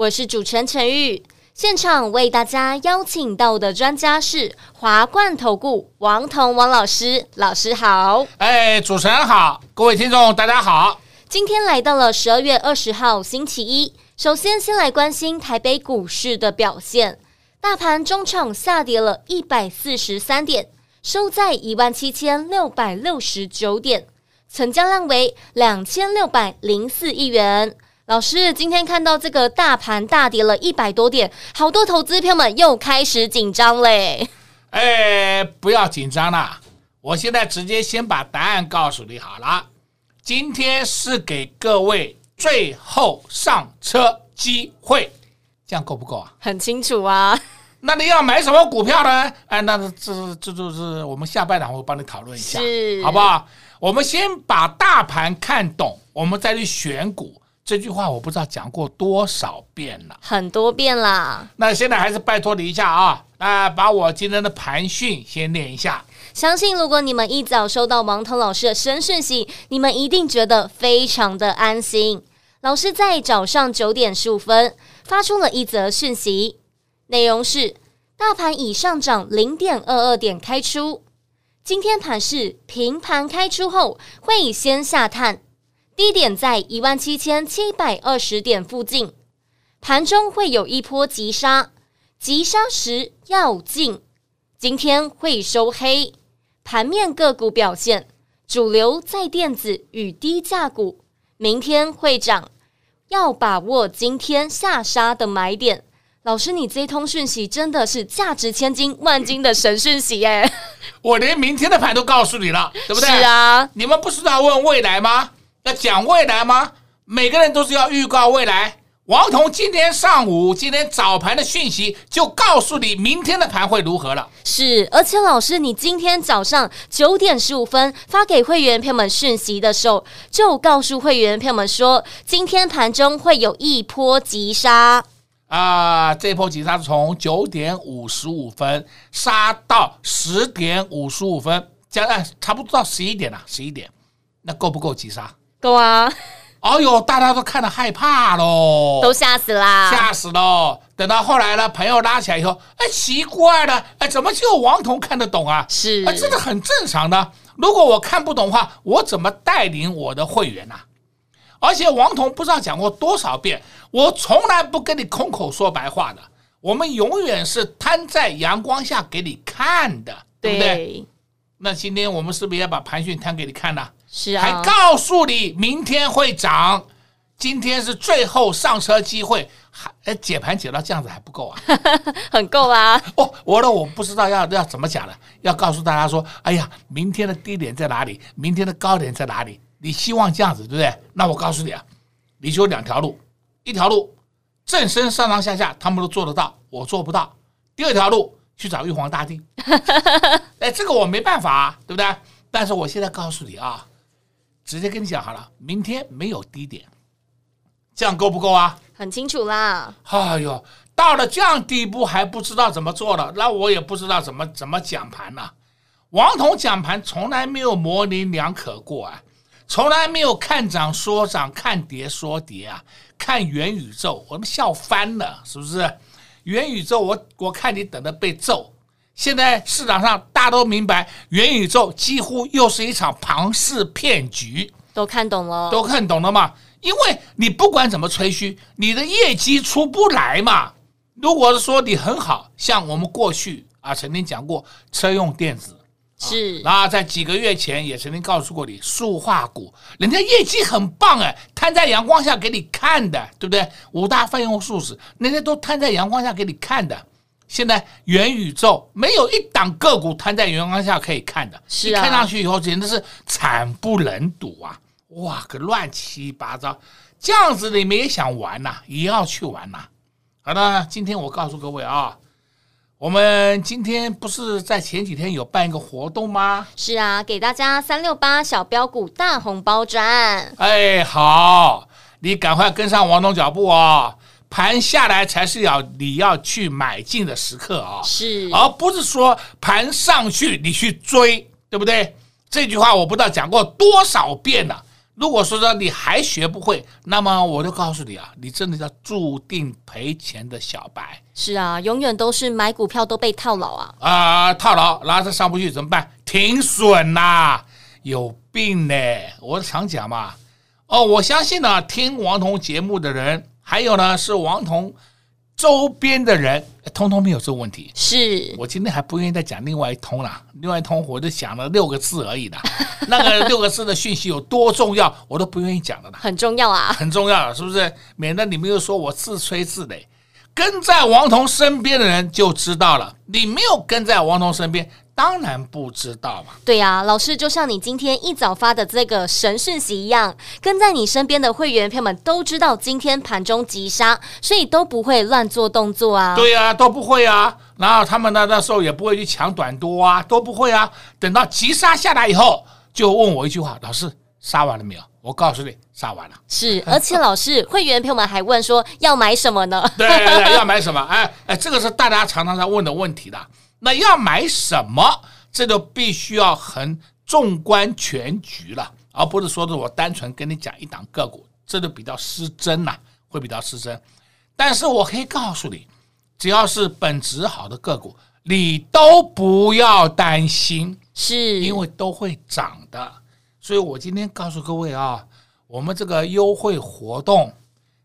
我是主持人陈玉。现场为大家邀请到的专家是华冠投顾王彤王老师，老师好。哎，主持人好，各位听众大家好。今天来到了十二月二十号星期一，首先先来关心台北股市的表现。大盘中场下跌了一百四十三点，收在一万七千六百六十九点，成交量为两千六百零四亿元。老师，今天看到这个大盘大跌了一百多点，好多投资票们又开始紧张嘞。哎，不要紧张啦，我现在直接先把答案告诉你好了。今天是给各位最后上车机会，这样够不够啊？很清楚啊。那你要买什么股票呢？哎，那这这就是我们下半场会帮你讨论一下，好不好？我们先把大盘看懂，我们再去选股。这句话我不知道讲过多少遍了，很多遍啦。那现在还是拜托你一下啊，啊，把我今天的盘讯先念一下。相信如果你们一早收到王彤老师的声讯息，你们一定觉得非常的安心。老师在早上九点十五分发出了一则讯息，内容是：大盘已上涨零点二二点开出，今天盘是平盘开出后会以先下探，低点在一万七千七百二十点附近，盘中会有一波急杀，急杀时要进，今天会收黑。盘面个股表现，主流在电子与低价股，明天会涨，要把握今天下杀的买点。老师，你这通讯息真的是价值千金万金的神讯息耶！我连明天的盘都告诉你了，对不对？是啊，你们不是要问未来吗？要讲未来吗？每个人都是要预告未来。王彤今天上午、今天早盘的讯息就告诉你明天的盘会如何了。是，而且老师，你今天早上九点十五分发给会员朋友们讯息的时候，就告诉会员朋友们说，今天盘中会有一波急杀。啊，这波急杀从九点五十五分杀到十点五十五分，将近差不多到十一点了。十一点，那够不够急杀？够啊。哦哟，大家都看得害怕喽，都吓死啦，吓死喽。等到后来呢，朋友拉起来以后，哎，奇怪了，哎，怎么只有王彤看得懂啊？是，哎，这个很正常的。如果我看不懂的话，我怎么带领我的会员呢？而且王彤不知道讲过多少遍，我从来不跟你空口说白话的，我们永远是摊在阳光下给你看的，对不对？对。那今天我们是不是要把盘讯摊给你看呢？是啊，还告诉你明天会涨，今天是最后上车机会，还哎解盘解到这样子还不够啊？很够啊！哦，我呢我不知道要要怎么讲了，要告诉大家说，哎呀，明天的低点在哪里？明天的高点在哪里？你希望这样子对不对？那我告诉你啊，你就有两条路，一条路正身上上下下他们都做得到，我做不到；第二条路去找玉皇大帝，哎，这个我没办法啊，对不对？但是我现在告诉你啊。直接跟你讲好了，明天没有低点，这样够不够啊？很清楚啦。哎呦，到了这样地步还不知道怎么做了，那我也不知道怎么怎么讲盘了。王彤讲盘从来没有模棱两可过啊，从来没有看涨说涨，看跌说跌啊，看元宇宙，我们笑翻了，是不是？元宇宙我，我我看你等着被揍。现在市场上大家都明白，元宇宙几乎又是一场庞氏骗局，都看懂了，都看懂了嘛？因为你不管怎么吹嘘，你的业绩出不来嘛。如果是说你很好，像我们过去啊曾经讲过车用电子，是，然后在几个月前也曾经告诉过你塑化股，人家业绩很棒哎，摊在阳光下给你看的，对不对？五大费用数字，人家都摊在阳光下给你看的。现在元宇宙没有一档个股摊在阳光下可以看的，是啊，看上去以后简直是惨不忍睹啊！哇，个乱七八糟，这样子你们也想玩呐、啊，也要去玩呐、啊。好的，今天我告诉各位啊，我们今天不是在前几天有办一个活动吗？是啊，给大家三六八小标股大红包赚。哎，好，你赶快跟上王总脚步啊！盘下来才是要你要去买进的时刻啊，是，而不是说盘上去你去追，对不对？这句话我不知道讲过多少遍了。如果说说你还学不会，那么我就告诉你啊，你真的叫注定赔钱的小白。是啊，永远都是买股票都被套牢啊！啊、呃，套牢，然后它上不去怎么办？停损呐，有病呢！我常讲嘛，哦，我相信呢，听王彤节目的人。还有呢，是王彤周边的人，通通没有这个问题。是我今天还不愿意再讲另外一通了，另外一通我就讲了六个字而已的，那个六个字的讯息有多重要，我都不愿意讲的了。很重要啊，很重要，是不是？免得你们又说我自吹自擂。跟在王彤身边的人就知道了，你没有跟在王彤身边。当然不知道嘛。对呀、啊，老师就像你今天一早发的这个神讯息一样，跟在你身边的会员朋友们都知道今天盘中急杀，所以都不会乱做动作啊。对呀、啊，都不会啊。然后他们呢，那时候也不会去抢短多啊，都不会啊。等到急杀下来以后，就问我一句话：“老师，杀完了没有？”我告诉你，杀完了。是，而且老师会员朋友们还问说要买什么呢？对对对，要买什么？哎哎，这个是大家常常在问的问题的。那要买什么？这就必须要很纵观全局了，而不是说的我单纯跟你讲一档个股，这就比较失真呐，会比较失真。但是我可以告诉你，只要是本质好的个股，你都不要担心，是因为都会涨的。所以我今天告诉各位啊，我们这个优惠活动，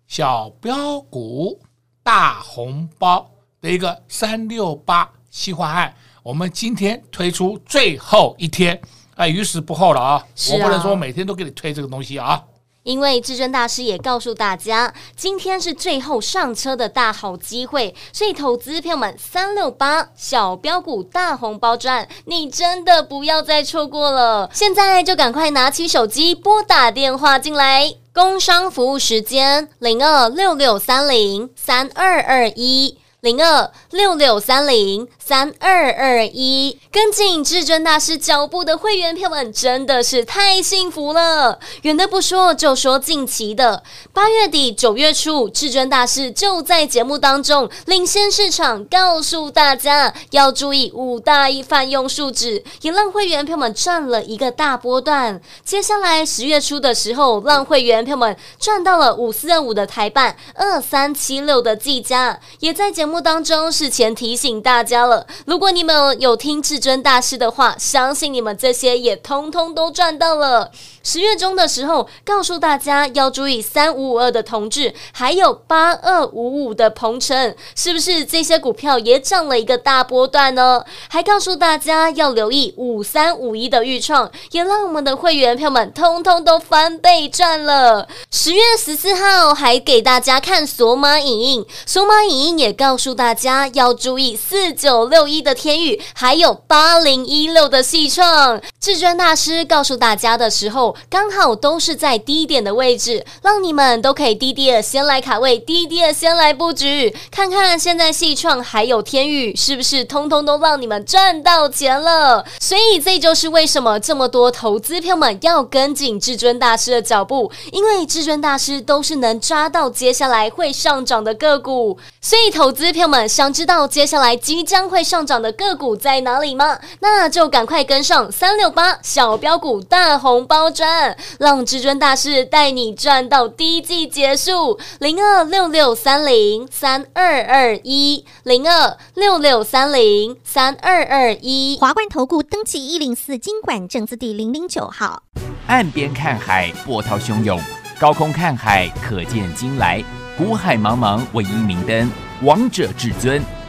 小标股大红包的一个三六八。计划案，我们今天推出最后一天，哎，于时不候了啊！啊，我不能说每天都给你推这个东西啊。因为至尊大师也告诉大家，今天是最后上车的大好机会，所以投资票们三六八小标股大红包赚，你真的不要再错过了！现在就赶快拿起手机拨打电话进来，工商服务时间零二六六三零三二二一。零二六六三零三二二一，跟进至尊大师脚步的会员票们真的是太幸福了。远的不说，就说近期的八月底九月初，至尊大师就在节目当中领先市场，告诉大家要注意五大一泛用数值，也让会员票们赚了一个大波段。接下来十月初的时候，让会员票们赚到了五四二五的台版，二三七六的技嘉，也在节目。当中事前提醒大家了，如果你们有听至尊大师的话，相信你们这些也通通都赚到了。十月中的时候，告诉大家要注意三五五二的同志，还有八二五五的鹏程，是不是这些股票也涨了一个大波段呢？还告诉大家要留意五三五一的预创，也让我们的会员票们通通都翻倍赚了。十月十四号还给大家看索马影音，索马影音也告告诉。大家要注意四九六一的天宇，还有八零一六的细创。至尊大师告诉大家的时候，刚好都是在低点的位置，让你们都可以低低的先来卡位，低低的先来布局，看看现在戏创还有天宇是不是通通都让你们赚到钱了。所以这就是为什么这么多投资票们要跟紧至尊大师的脚步，因为至尊大师都是能抓到接下来会上涨的个股，所以投资。票们想知道接下来即将会上涨的个股在哪里吗？那就赶快跟上三六八小标股大红包赚，让至尊大师带你赚到第一季结束。零二六六三零三二二一，零二六六三零三二二一。华冠投顾登记一零四经管证字第零零九号。岸边看海，波涛汹涌；高空看海，可见金来。古海茫茫，唯一明灯。王者至尊，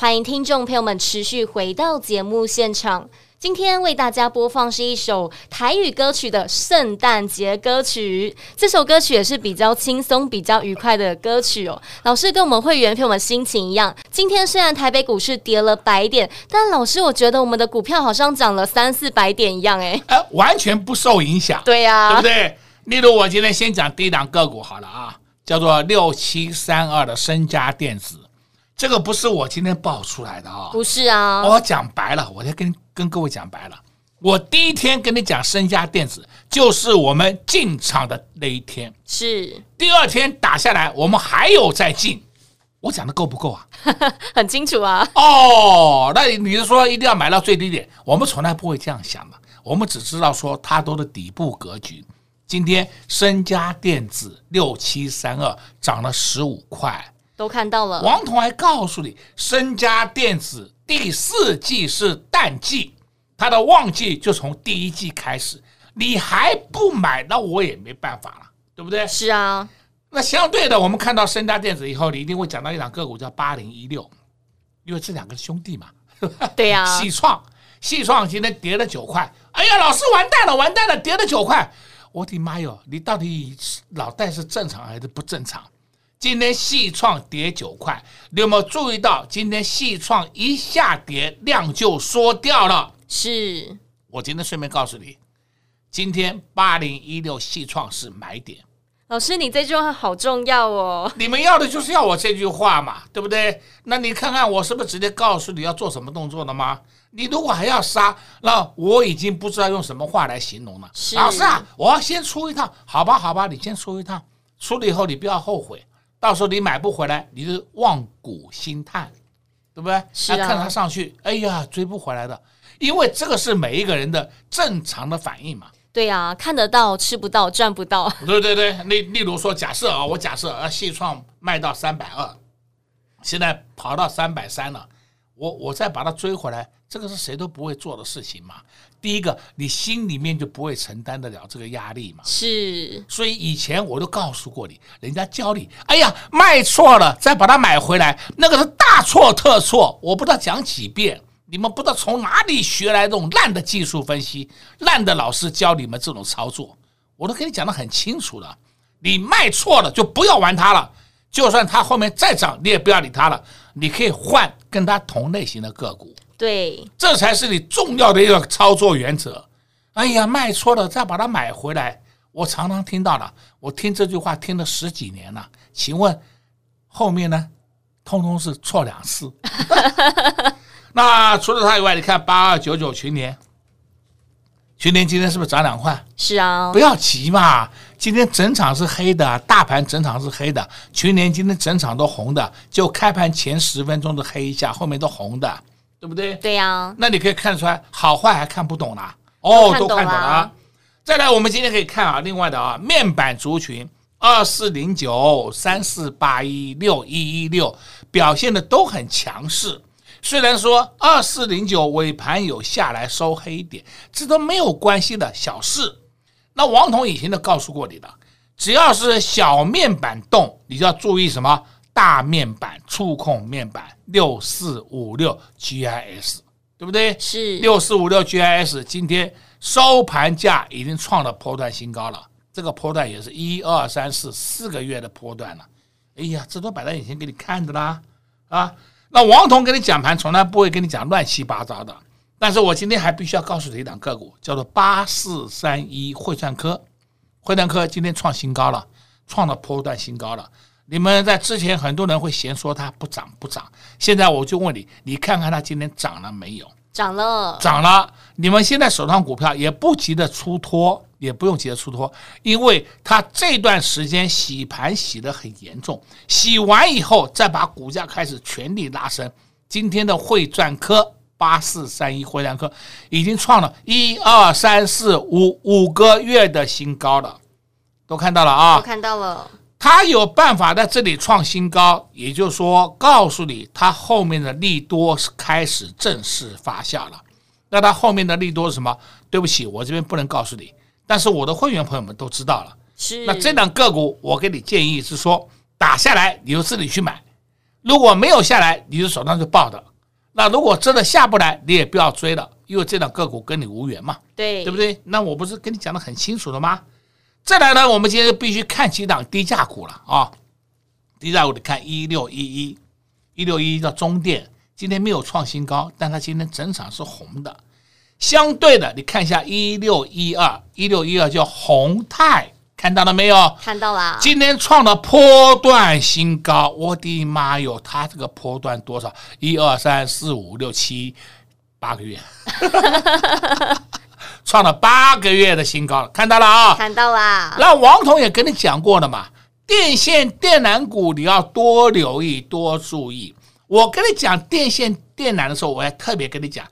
欢迎听众朋友们持续回到节目现场。今天为大家播放是一首台语歌曲的圣诞节歌曲。这首歌曲也是比较轻松、比较愉快的歌曲哦。老师跟我们会员朋友们心情一样。今天虽然台北股市跌了百点，但老师我觉得我们的股票好像涨了三四百点一样诶，哎，完全不受影响。对呀，对不对？例如我今天先讲第一档个股好了啊，叫做六七三二的升佳电子。这个不是我今天爆出来的啊，不是啊，我讲白了，我再跟跟各位讲白了，我第一天跟你讲升佳电子，就是我们进场的那一天，是第二天打下来，我们还有再进，我讲的够不够啊？很清楚啊。哦，那你是说一定要买到最低点？我们从来不会这样想的，我们只知道说它都是底部格局。今天升佳电子六七三二涨了十五块。都看到了，王彤还告诉你，升佳电子第四季是淡季，它的旺季就从第一季开始。你还不买，那我也没办法了，对不对？是啊。那相对的，我们看到升佳电子以后，你一定会讲到一档个股叫八零一六，因为这两个兄弟嘛。对呀、啊。矽创，矽创今天跌了九块。哎呀，老师完蛋了，完蛋了，跌了九块。我的妈哟，你到底脑袋是正常还是不正常？今天细创跌九块，你有没有注意到？今天细创一下跌，量就缩掉了。是我今天顺便告诉你，今天八零一六细创是买点。老师，你这句话好重要哦。你们要的就是要我这句话嘛，对不对？那你看看我是不是直接告诉你要做什么动作了吗？你如果还要杀，那我已经不知道用什么话来形容了。老师啊，我要先出一趟，好吧，好吧，你先出一趟，出了以后你不要后悔。到时候你买不回来，你就望股兴叹，对不对？是啊，看它上去，哎呀，追不回来的，因为这个是每一个人的正常的反应嘛。对呀、啊，看得到吃不到赚不到。对对对，例例如说，假设啊，我假设啊，矽创卖到三百二，现在跑到三百三了，我我再把它追回来，这个是谁都不会做的事情嘛。第一个，你心里面就不会承担得了这个压力嘛。是，所以以前我都告诉过你，人家教你，哎呀，卖错了再把它买回来，那个是大错特错。我不知道讲几遍，你们不知道从哪里学来这种烂的技术分析，烂的老师教你们这种操作，我都跟你讲得很清楚了。你卖错了就不要玩它了，就算它后面再涨，你也不要理它了。你可以换跟它同类型的个股。对，这才是你重要的一个操作原则。哎呀，卖错了再把它买回来，我常常听到了，我听这句话听了十几年了。请问后面呢？通通是错两次。那除了它以外，你看八二九九群联，群联今天是不是涨两块？是啊，不要急嘛，今天整场是黑的，大盘整场是黑的，群联今天整场都红的，就开盘前十分钟的黑一下，后面都红的。对不对？对呀、啊，那你可以看出来好坏还看不懂啦。哦，都看懂了。啊。再来，我们今天可以看啊，另外的啊，面板族群二四零九、三四八一、六一一六表现的都很强势。虽然说二四零九尾盘有下来收黑一点，这都没有关系的小事。那王彤以前都告诉过你的，只要是小面板动，你就要注意什么？大面板触控面板六四五六 GIS，对不对？是六四五六 GIS，今天收盘价已经创了波段新高了。这个波段也是一二三四四个月的波段了。哎呀，这都摆在眼前给你看的啦啊！那王彤给你讲盘，从来不会跟你讲乱七八糟的。但是我今天还必须要告诉你一档个股，叫做八四三一汇算科。汇算科今天创新高了，创了波段新高了。你们在之前很多人会嫌说它不涨不涨，现在我就问你，你看看它今天涨了没有？涨了，涨了。你们现在手上股票也不急着出脱，也不用急着出脱，因为它这段时间洗盘洗得很严重，洗完以后再把股价开始全力拉升。今天的汇钻科八四三一汇钻科已经创了一二三四五五个月的新高了，都看到了啊？都看到了。他有办法在这里创新高，也就是说，告诉你，它后面的利多是开始正式发酵了。那它后面的利多是什么？对不起，我这边不能告诉你，但是我的会员朋友们都知道了。是。那这档个股，我给你建议是说，打下来你就自己去买，如果没有下来，你就手上就抱着。那如果真的下不来，你也不要追了，因为这档个股跟你无缘嘛，对，对不对？那我不是跟你讲的很清楚了吗？再来呢，我们今天就必须看几档低价股了啊！低价股得看一六一一，一六一一叫中电，今天没有创新高，但它今天整场是红的。相对的，你看一下一六一二，一六一二叫宏泰。看到了没有？看到了。今天创了波段新高，我的妈哟！它这个波段多少？一二三四五六七八个月，创了八个月的新高了。看到了啊？看到了。那王彤也跟你讲过了嘛，电线电缆股你要多留意、多注意。我跟你讲电线电缆的时候，我还特别跟你讲，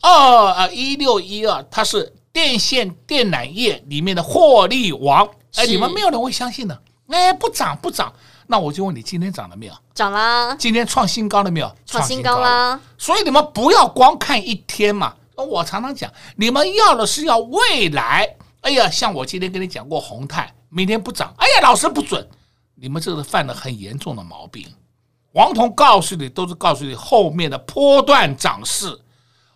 二呃一六一二，它是电线电缆业里面的获利王。哎，你们没有人会相信的。哎，不涨不涨，那我就问你，今天涨了没有？涨啦！今天创新高了没有？创新高啦！所以你们不要光看一天嘛。我常常讲，你们要的是要未来。哎呀，像我今天跟你讲过，宏泰明天不涨。哎呀，老师不准，你们这是犯了很严重的毛病。王彤告诉你，都是告诉你后面的波段涨势。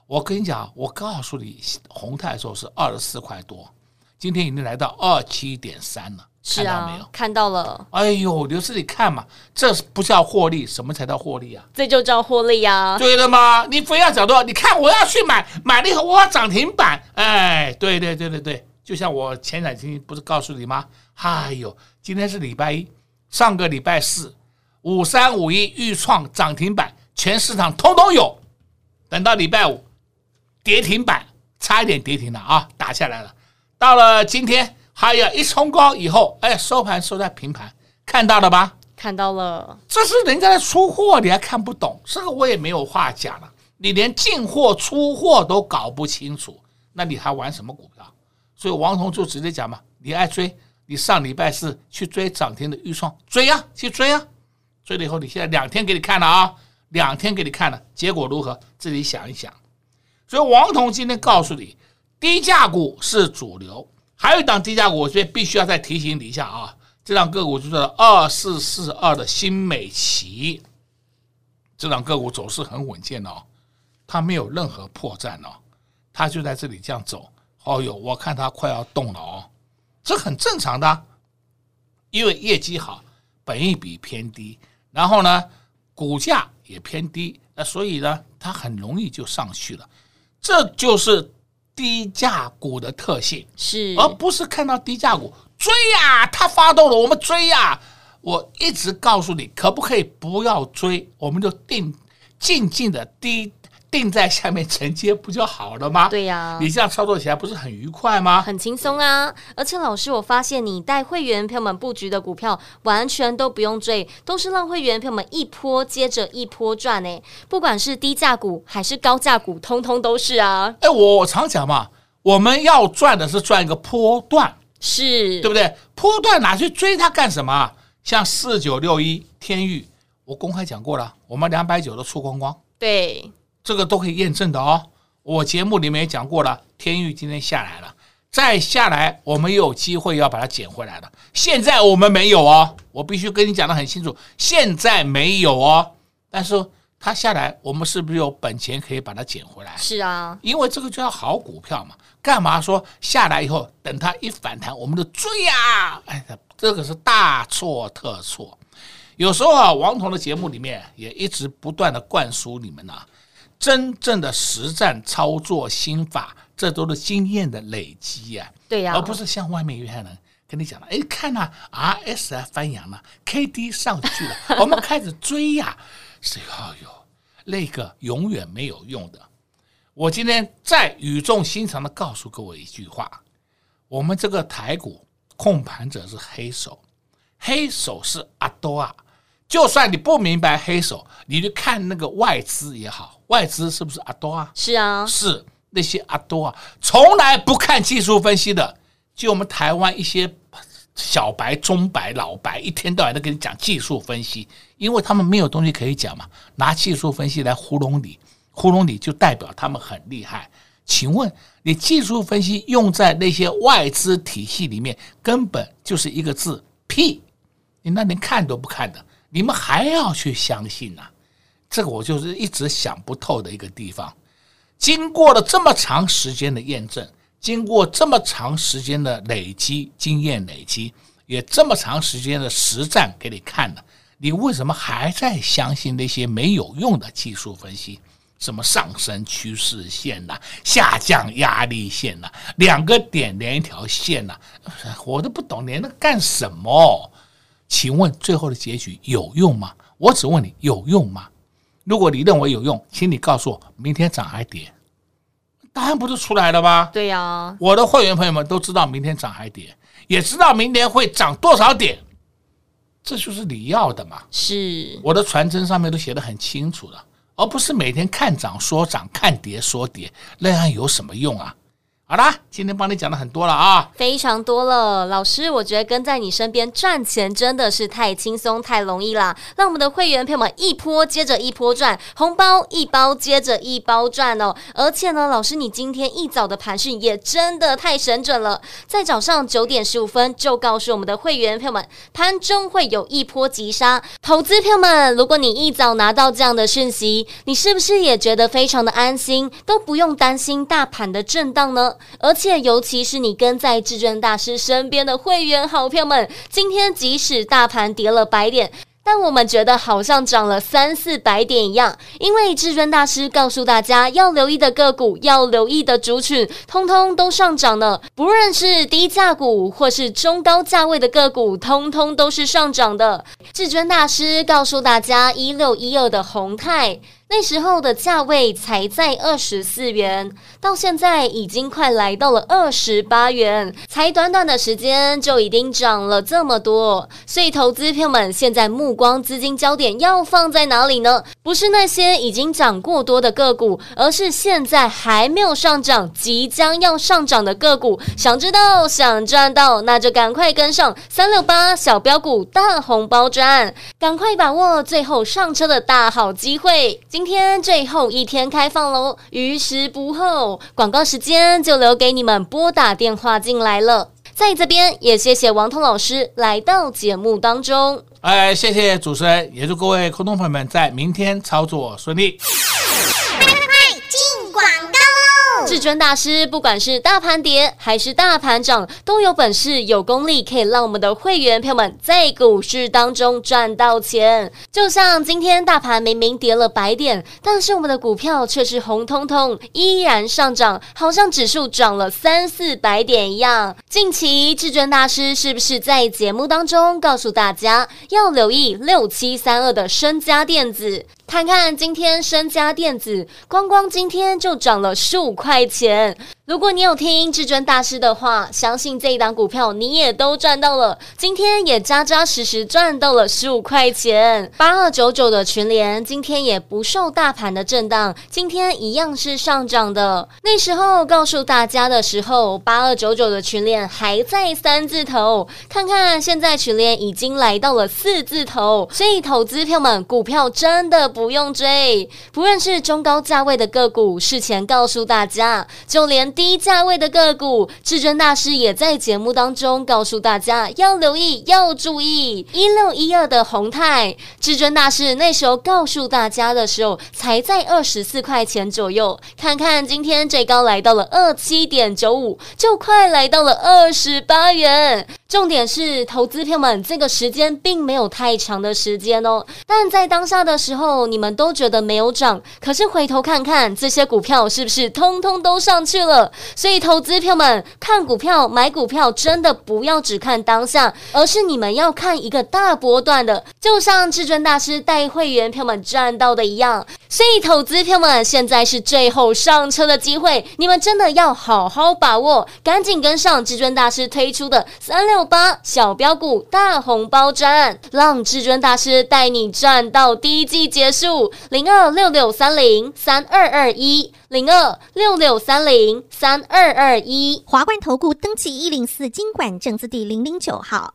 我跟你讲，我告诉你，宏泰的时候是二十四块多。今天已经来到二七点三了，是啊，看到没有？看到了。哎呦，刘师，你看嘛，这不叫获利，什么才叫获利啊？这就叫获利啊！对了吗？你非要讲多少？你看我要去买，买了以后我要涨停板。哎，对对对对对，就像我前两天不是告诉你吗？哎呦，今天是礼拜一，上个礼拜四五三五一预创涨停板，全市场通通有。等到礼拜五跌停板，差一点跌停了啊，打下来了。到了今天，还有一冲高以后，哎，收盘收在平盘，看到了吧？看到了，这是人家的出货，你还看不懂，这个我也没有话讲了。你连进货出货都搞不清楚，那你还玩什么股票？所以王彤就直接讲嘛，你爱追，你上礼拜四去追涨停的预创，追呀、去追呀、啊，追了以后，你现在两天给你看了啊，两天给你看了，结果如何？自己想一想。所以王彤今天告诉你。低价股是主流，还有一档低价股，我这边必须要再提醒你一下啊！这档个股就是二四四二的新美奇，这档个股走势很稳健哦，它没有任何破绽哦，它就在这里这样走。哦哟，我看它快要动了哦，这很正常的，因为业绩好，本益比偏低，然后呢，股价也偏低，那所以呢，它很容易就上去了，这就是。低价股的特性是，而不是看到低价股追呀，它发动了，我们追呀。我一直告诉你，可不可以不要追，我们就定静静的低。定在下面承接不就好了吗？对呀，你这样操作起来不是很愉快吗？很轻松啊！而且老师，我发现你带会员朋友们布局的股票，完全都不用追，都是让会员朋友们一波接着一波赚呢。不管是低价股还是高价股，通通都是啊！哎，我我常讲嘛，我们要赚的是赚一个波段，是对不对？波段哪去追它干什么？像四九六一天域，我公开讲过了，我们两百九都出光光，对。这个都可以验证的哦，我节目里面也讲过了，天域今天下来了，再下来我们有机会要把它捡回来的。现在我们没有哦，我必须跟你讲的很清楚，现在没有哦。但是它下来，我们是不是有本钱可以把它捡回来？是啊，因为这个叫好股票嘛，干嘛说下来以后等它一反弹，我们就追呀？哎，这个是大错特错。有时候啊，王彤的节目里面也一直不断的灌输你们呐、啊。真正的实战操作心法，这都是经验的累积呀、啊。对呀、啊，而不是像外面有些人跟你讲了，哎，看呐，RSI 翻扬了，K D 上去了，我们开始追呀、啊。是哎呦，那个永远没有用的。我今天再语重心长的告诉各位一句话：我们这个台股控盘者是黑手，黑手是阿多啊。就算你不明白黑手，你去看那个外资也好，外资是不是阿多啊？是啊，是那些阿多啊，从来不看技术分析的。就我们台湾一些小白、中白、老白，一天到晚都跟你讲技术分析，因为他们没有东西可以讲嘛，拿技术分析来糊弄你，糊弄你就代表他们很厉害。请问你技术分析用在那些外资体系里面，根本就是一个字屁，你那连看都不看的。你们还要去相信呢、啊？这个我就是一直想不透的一个地方。经过了这么长时间的验证，经过这么长时间的累积经验累积，也这么长时间的实战给你看了，你为什么还在相信那些没有用的技术分析？什么上升趋势线呐、下降压力线呐、两个点连一条线呐、我都不懂连那干什么？请问最后的结局有用吗？我只问你有用吗？如果你认为有用，请你告诉我，明天涨还跌？答案不是出来了吗？对呀、啊，我的会员朋友们都知道明天涨还跌，也知道明年会涨多少点，这就是你要的嘛？是，我的传真上面都写的很清楚了。而不是每天看涨说涨，看跌说跌，那样有什么用啊？好啦，今天帮你讲了很多了啊，非常多了。老师，我觉得跟在你身边赚钱真的是太轻松、太容易啦。让我们的会员朋友们一波接着一波赚，红包一包接着一包赚哦。而且呢，老师，你今天一早的盘讯也真的太神准了，在早上九点十五分就告诉我们的会员朋友们，盘中会有一波急杀。投资朋友们，如果你一早拿到这样的讯息，你是不是也觉得非常的安心，都不用担心大盘的震荡呢？而且，尤其是你跟在至尊大师身边的会员好朋友们，今天即使大盘跌了百点，但我们觉得好像涨了三四百点一样，因为至尊大师告诉大家要留意的个股、要留意的族群，通通都上涨了。不论是低价股或是中高价位的个股，通通都是上涨的。至尊大师告诉大家，一六一二的宏泰。那时候的价位才在二十四元，到现在已经快来到了二十八元，才短短的时间就已经涨了这么多。所以，投资朋友们现在目光资金焦点要放在哪里呢？不是那些已经涨过多的个股，而是现在还没有上涨、即将要上涨的个股。想知道、想赚到，那就赶快跟上三六八小标股大红包赚，赶快把握最后上车的大好机会。今天最后一天开放喽，于时不候，广告时间就留给你们拨打电话进来了。在这边也谢谢王彤老师来到节目当中。哎，谢谢主持人，也祝各位空洞朋友们在明天操作顺利。至尊大师，不管是大盘跌还是大盘涨，都有本事、有功力，可以让我们的会员朋友们在股市当中赚到钱。就像今天大盘明明跌了百点，但是我们的股票却是红彤彤，依然上涨，好像指数涨了三四百点一样。近期至尊大师是不是在节目当中告诉大家要留意六七三二的升佳电子？看看今天升佳电子，光光今天就涨了十五块钱。如果你有听至尊大师的话，相信这一档股票你也都赚到了。今天也扎扎实实赚到了十五块钱。八二九九的群联今天也不受大盘的震荡，今天一样是上涨的。那时候告诉大家的时候，八二九九的群联还在三字头，看看现在群联已经来到了四字头。所以投资票们，股票真的不用追，不论是中高价位的个股，事前告诉大家，就连。低价位的个股，至尊大师也在节目当中告诉大家要留意、要注意。一六一二的宏泰，至尊大师那时候告诉大家的时候，才在二十四块钱左右。看看今天最高来到了二七点九五，就快来到了二十八元。重点是，投资票们，这个时间并没有太长的时间哦。但在当下的时候，你们都觉得没有涨，可是回头看看这些股票，是不是通通都上去了？所以，投资票们看股票、买股票，真的不要只看当下，而是你们要看一个大波段的，就像至尊大师带会员票们赚到的一样。所以，投资票们现在是最后上车的机会，你们真的要好好把握，赶紧跟上至尊大师推出的三六八小标股大红包赚，让至尊大师带你赚到第一季结束。零二六六三零三二二一。零二六六三零三二二一，华冠投顾登记一零四金管证字第零零九号。